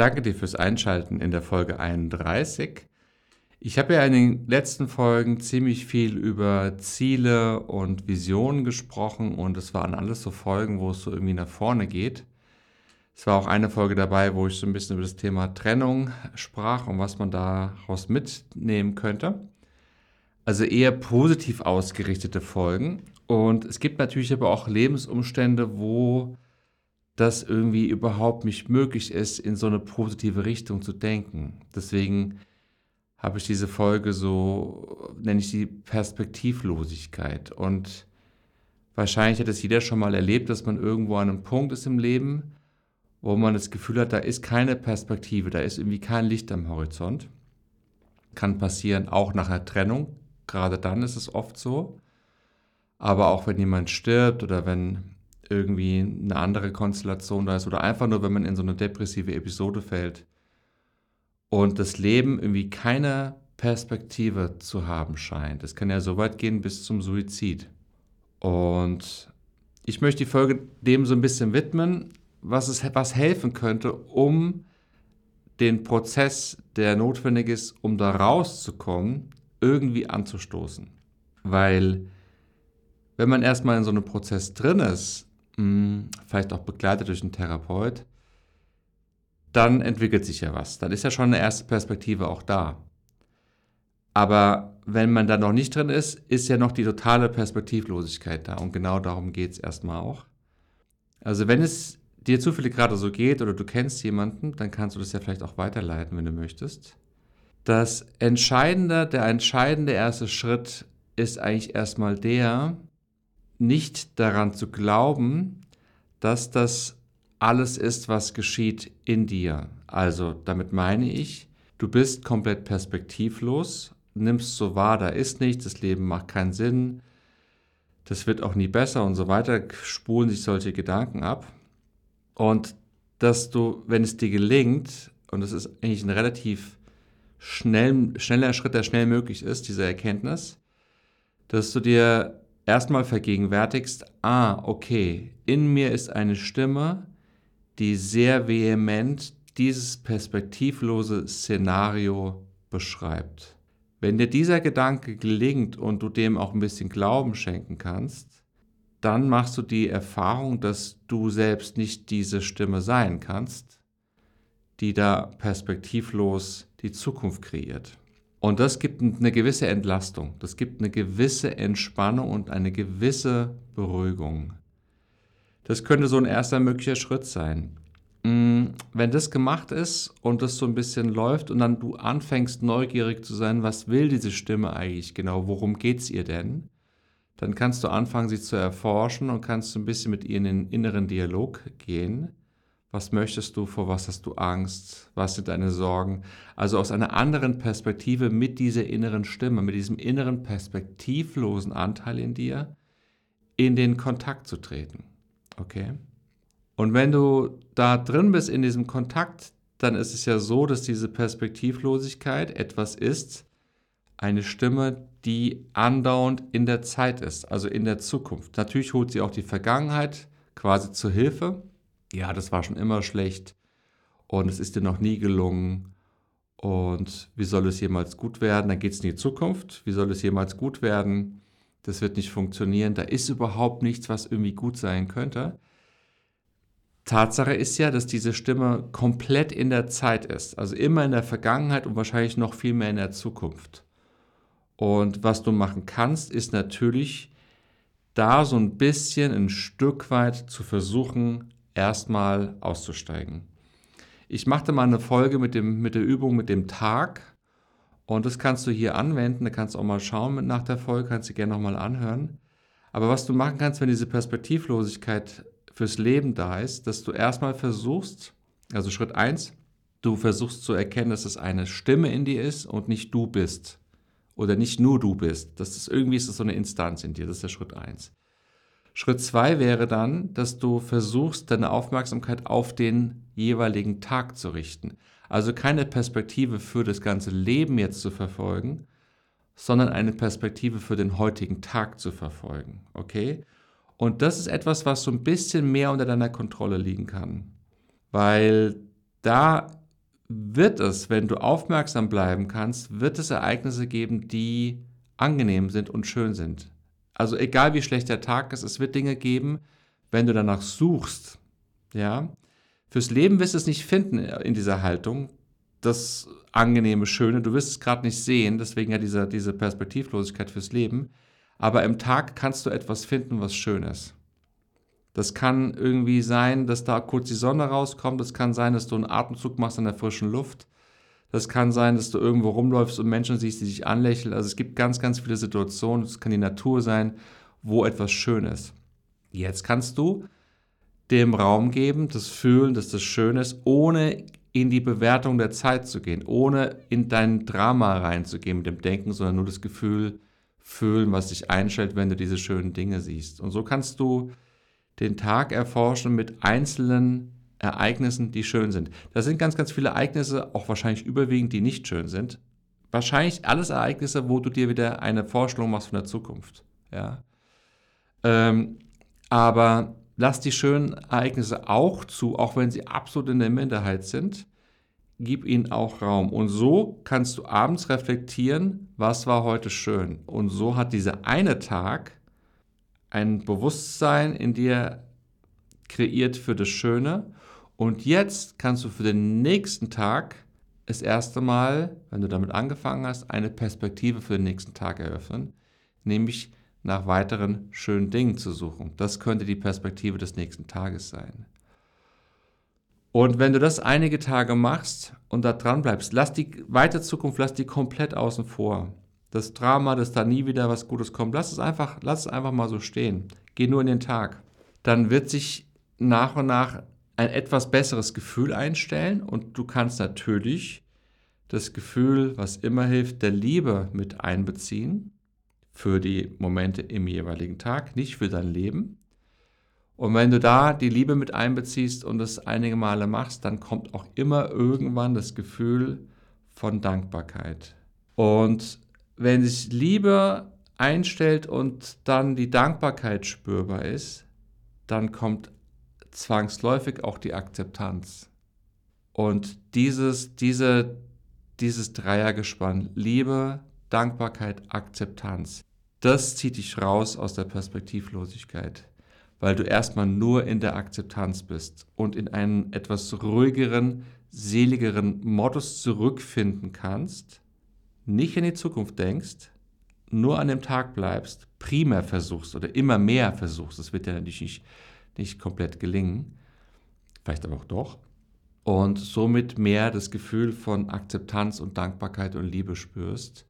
danke dir fürs Einschalten in der Folge 31. Ich habe ja in den letzten Folgen ziemlich viel über Ziele und Visionen gesprochen und es waren alles so Folgen, wo es so irgendwie nach vorne geht. Es war auch eine Folge dabei, wo ich so ein bisschen über das Thema Trennung sprach und was man daraus mitnehmen könnte. Also eher positiv ausgerichtete Folgen. Und es gibt natürlich aber auch Lebensumstände, wo das irgendwie überhaupt nicht möglich ist, in so eine positive Richtung zu denken. Deswegen habe ich diese Folge so, nenne ich sie Perspektivlosigkeit. Und wahrscheinlich hat es jeder schon mal erlebt, dass man irgendwo an einem Punkt ist im Leben, wo man das Gefühl hat, da ist keine Perspektive, da ist irgendwie kein Licht am Horizont. Kann passieren, auch nach einer Trennung. Gerade dann ist es oft so. Aber auch wenn jemand stirbt oder wenn irgendwie eine andere Konstellation da ist oder einfach nur, wenn man in so eine depressive Episode fällt und das Leben irgendwie keine Perspektive zu haben scheint. Es kann ja so weit gehen bis zum Suizid. Und ich möchte die Folge dem so ein bisschen widmen, was, es, was helfen könnte, um den Prozess, der notwendig ist, um da rauszukommen, irgendwie anzustoßen. Weil wenn man erstmal in so einem Prozess drin ist, vielleicht auch begleitet durch einen Therapeut, dann entwickelt sich ja was. Dann ist ja schon eine erste Perspektive auch da. Aber wenn man da noch nicht drin ist, ist ja noch die totale Perspektivlosigkeit da. Und genau darum geht es erstmal auch. Also wenn es dir zufällig gerade so geht oder du kennst jemanden, dann kannst du das ja vielleicht auch weiterleiten, wenn du möchtest. Das Entscheidende, der entscheidende erste Schritt ist eigentlich erstmal der, nicht daran zu glauben, dass das alles ist, was geschieht in dir. Also damit meine ich, du bist komplett perspektivlos, nimmst so wahr, da ist nichts, das Leben macht keinen Sinn, das wird auch nie besser und so weiter, spulen sich solche Gedanken ab. Und dass du, wenn es dir gelingt, und das ist eigentlich ein relativ schnell, schneller Schritt, der schnell möglich ist, diese Erkenntnis, dass du dir erstmal vergegenwärtigst, ah, okay, in mir ist eine Stimme, die sehr vehement dieses perspektivlose Szenario beschreibt. Wenn dir dieser Gedanke gelingt und du dem auch ein bisschen Glauben schenken kannst, dann machst du die Erfahrung, dass du selbst nicht diese Stimme sein kannst, die da perspektivlos die Zukunft kreiert. Und das gibt eine gewisse Entlastung, das gibt eine gewisse Entspannung und eine gewisse Beruhigung. Das könnte so ein erster möglicher Schritt sein. Mm, wenn das gemacht ist und das so ein bisschen läuft und dann du anfängst neugierig zu sein, was will diese Stimme eigentlich genau, worum geht es ihr denn? Dann kannst du anfangen, sie zu erforschen und kannst ein bisschen mit ihr in den inneren Dialog gehen was möchtest du? Vor was hast du Angst? Was sind deine Sorgen? Also aus einer anderen Perspektive mit dieser inneren Stimme, mit diesem inneren perspektivlosen Anteil in dir in den Kontakt zu treten. Okay? Und wenn du da drin bist in diesem Kontakt, dann ist es ja so, dass diese Perspektivlosigkeit etwas ist, eine Stimme, die andauernd in der Zeit ist, also in der Zukunft. Natürlich holt sie auch die Vergangenheit quasi zur Hilfe, ja, das war schon immer schlecht und es ist dir noch nie gelungen und wie soll es jemals gut werden? Dann geht es in die Zukunft. Wie soll es jemals gut werden? Das wird nicht funktionieren. Da ist überhaupt nichts, was irgendwie gut sein könnte. Tatsache ist ja, dass diese Stimme komplett in der Zeit ist, also immer in der Vergangenheit und wahrscheinlich noch viel mehr in der Zukunft. Und was du machen kannst, ist natürlich da so ein bisschen ein Stück weit zu versuchen, erstmal auszusteigen. Ich machte mal eine Folge mit, dem, mit der Übung mit dem Tag und das kannst du hier anwenden. Da kannst du auch mal schauen nach der Folge, kannst du gerne nochmal anhören. Aber was du machen kannst, wenn diese Perspektivlosigkeit fürs Leben da ist, dass du erstmal versuchst, also Schritt 1, du versuchst zu erkennen, dass es eine Stimme in dir ist und nicht du bist. Oder nicht nur du bist. Das ist irgendwie ist das so eine Instanz in dir. Das ist der Schritt 1. Schritt zwei wäre dann, dass du versuchst, deine Aufmerksamkeit auf den jeweiligen Tag zu richten. Also keine Perspektive für das ganze Leben jetzt zu verfolgen, sondern eine Perspektive für den heutigen Tag zu verfolgen. Okay? Und das ist etwas, was so ein bisschen mehr unter deiner Kontrolle liegen kann. Weil da wird es, wenn du aufmerksam bleiben kannst, wird es Ereignisse geben, die angenehm sind und schön sind. Also egal wie schlecht der Tag ist, es wird Dinge geben, wenn du danach suchst, ja. Fürs Leben wirst du es nicht finden in dieser Haltung, das angenehme, schöne, du wirst es gerade nicht sehen, deswegen ja diese, diese Perspektivlosigkeit fürs Leben. Aber im Tag kannst du etwas finden, was schön ist. Das kann irgendwie sein, dass da kurz die Sonne rauskommt. Das kann sein, dass du einen Atemzug machst in der frischen Luft. Das kann sein, dass du irgendwo rumläufst und Menschen siehst, die dich anlächeln. Also es gibt ganz, ganz viele Situationen. Es kann die Natur sein, wo etwas schön ist. Jetzt kannst du dem Raum geben, das Fühlen, dass das schön ist, ohne in die Bewertung der Zeit zu gehen, ohne in dein Drama reinzugehen mit dem Denken, sondern nur das Gefühl fühlen, was dich einstellt, wenn du diese schönen Dinge siehst. Und so kannst du den Tag erforschen mit einzelnen Ereignissen, die schön sind. Da sind ganz, ganz viele Ereignisse, auch wahrscheinlich überwiegend, die nicht schön sind. Wahrscheinlich alles Ereignisse, wo du dir wieder eine Vorstellung machst von der Zukunft. Ja. Ähm, aber lass die schönen Ereignisse auch zu, auch wenn sie absolut in der Minderheit sind. Gib ihnen auch Raum. Und so kannst du abends reflektieren, was war heute schön. Und so hat dieser eine Tag ein Bewusstsein in dir kreiert für das Schöne. Und jetzt kannst du für den nächsten Tag das erste Mal, wenn du damit angefangen hast, eine Perspektive für den nächsten Tag eröffnen, nämlich nach weiteren schönen Dingen zu suchen. Das könnte die Perspektive des nächsten Tages sein. Und wenn du das einige Tage machst und da dran bleibst, lass die weite Zukunft, lass die komplett außen vor das Drama, dass da nie wieder was Gutes kommt. Lass es einfach, lass es einfach mal so stehen. Geh nur in den Tag. Dann wird sich nach und nach ein etwas besseres Gefühl einstellen und du kannst natürlich das Gefühl, was immer hilft, der Liebe mit einbeziehen für die Momente im jeweiligen Tag, nicht für dein Leben. Und wenn du da die Liebe mit einbeziehst und das einige Male machst, dann kommt auch immer irgendwann das Gefühl von Dankbarkeit. Und wenn sich Liebe einstellt und dann die Dankbarkeit spürbar ist, dann kommt zwangsläufig auch die Akzeptanz. Und dieses, diese, dieses Dreiergespann, Liebe, Dankbarkeit, Akzeptanz, das zieht dich raus aus der Perspektivlosigkeit, weil du erstmal nur in der Akzeptanz bist und in einen etwas ruhigeren, seligeren Modus zurückfinden kannst, nicht in die Zukunft denkst, nur an dem Tag bleibst, primär versuchst oder immer mehr versuchst, das wird ja natürlich nicht, nicht komplett gelingen, vielleicht aber auch doch, und somit mehr das Gefühl von Akzeptanz und Dankbarkeit und Liebe spürst.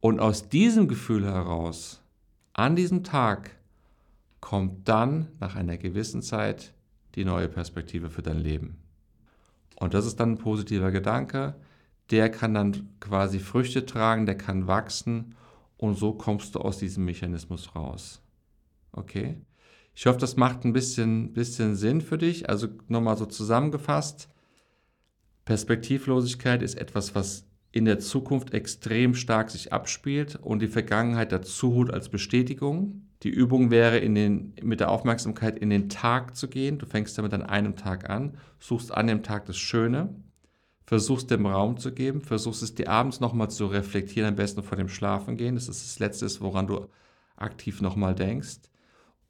Und aus diesem Gefühl heraus, an diesem Tag, kommt dann nach einer gewissen Zeit die neue Perspektive für dein Leben. Und das ist dann ein positiver Gedanke, der kann dann quasi Früchte tragen, der kann wachsen und so kommst du aus diesem Mechanismus raus. Okay? Ich hoffe, das macht ein bisschen, bisschen Sinn für dich. Also nochmal so zusammengefasst. Perspektivlosigkeit ist etwas, was in der Zukunft extrem stark sich abspielt und die Vergangenheit dazu holt als Bestätigung. Die Übung wäre, in den, mit der Aufmerksamkeit in den Tag zu gehen. Du fängst damit an einem Tag an, suchst an dem Tag das Schöne versuchst dem Raum zu geben, versuchst es dir abends nochmal zu reflektieren, am besten vor dem Schlafengehen. Das ist das Letzte, woran du aktiv nochmal denkst.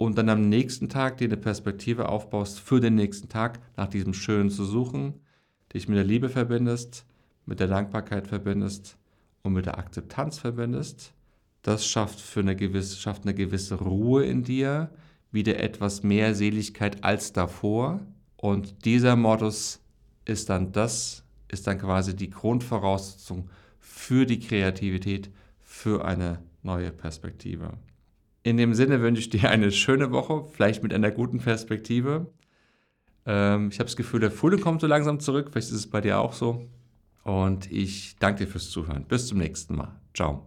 Und dann am nächsten Tag dir eine Perspektive aufbaust für den nächsten Tag, nach diesem Schönen zu suchen, dich mit der Liebe verbindest, mit der Dankbarkeit verbindest und mit der Akzeptanz verbindest. Das schafft, für eine gewisse, schafft eine gewisse Ruhe in dir, wieder etwas mehr Seligkeit als davor. Und dieser Modus ist dann das, ist dann quasi die Grundvoraussetzung für die Kreativität, für eine neue Perspektive. In dem Sinne wünsche ich dir eine schöne Woche, vielleicht mit einer guten Perspektive. Ähm, ich habe das Gefühl, der Frühling kommt so langsam zurück, vielleicht ist es bei dir auch so. Und ich danke dir fürs Zuhören. Bis zum nächsten Mal. Ciao.